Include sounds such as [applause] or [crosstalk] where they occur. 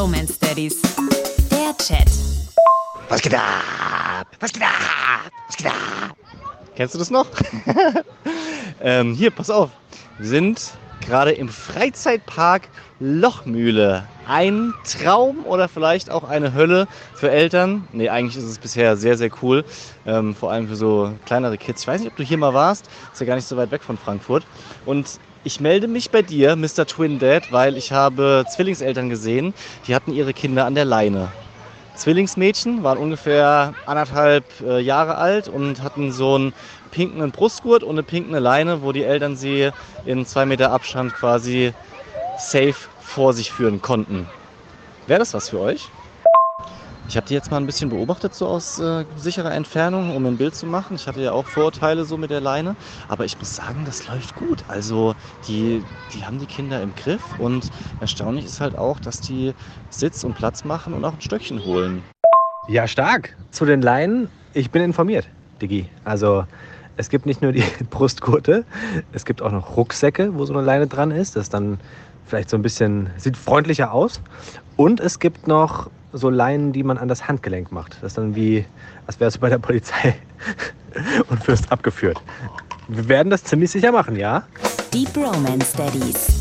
Bromance Daddies. Der Chat. Was geht ab? Was geht ab? Was geht ab? Kennst du das noch? [laughs] ähm, hier, pass auf. Wir sind gerade im Freizeitpark Lochmühle. Ein Traum oder vielleicht auch eine Hölle für Eltern. Nee, eigentlich ist es bisher sehr, sehr cool. Ähm, vor allem für so kleinere Kids. Ich weiß nicht, ob du hier mal warst. Ist ja gar nicht so weit weg von Frankfurt. Und ich melde mich bei dir, Mr. Twin Dad, weil ich habe Zwillingseltern gesehen, die hatten ihre Kinder an der Leine. Zwillingsmädchen, waren ungefähr anderthalb äh, Jahre alt und hatten so einen pinken Brustgurt und eine pinke Leine, wo die Eltern sie in zwei Meter Abstand quasi safe vor sich führen konnten. Wäre das was für euch? Ich habe die jetzt mal ein bisschen beobachtet, so aus äh, sicherer Entfernung, um ein Bild zu machen. Ich hatte ja auch Vorurteile so mit der Leine, aber ich muss sagen, das läuft gut. Also die, die haben die Kinder im Griff und erstaunlich ist halt auch, dass die Sitz und Platz machen und auch ein Stöckchen holen. Ja, stark. Zu den Leinen, ich bin informiert, Diggi. Also es gibt nicht nur die [laughs] Brustgurte, es gibt auch noch Rucksäcke, wo so eine Leine dran ist. Das dann vielleicht so ein bisschen, sieht freundlicher aus. Und es gibt noch so Leinen, die man an das Handgelenk macht. Das ist dann wie, als wärst du bei der Polizei [laughs] und wirst abgeführt. Wir werden das ziemlich sicher machen, ja? Die Bromance Daddies.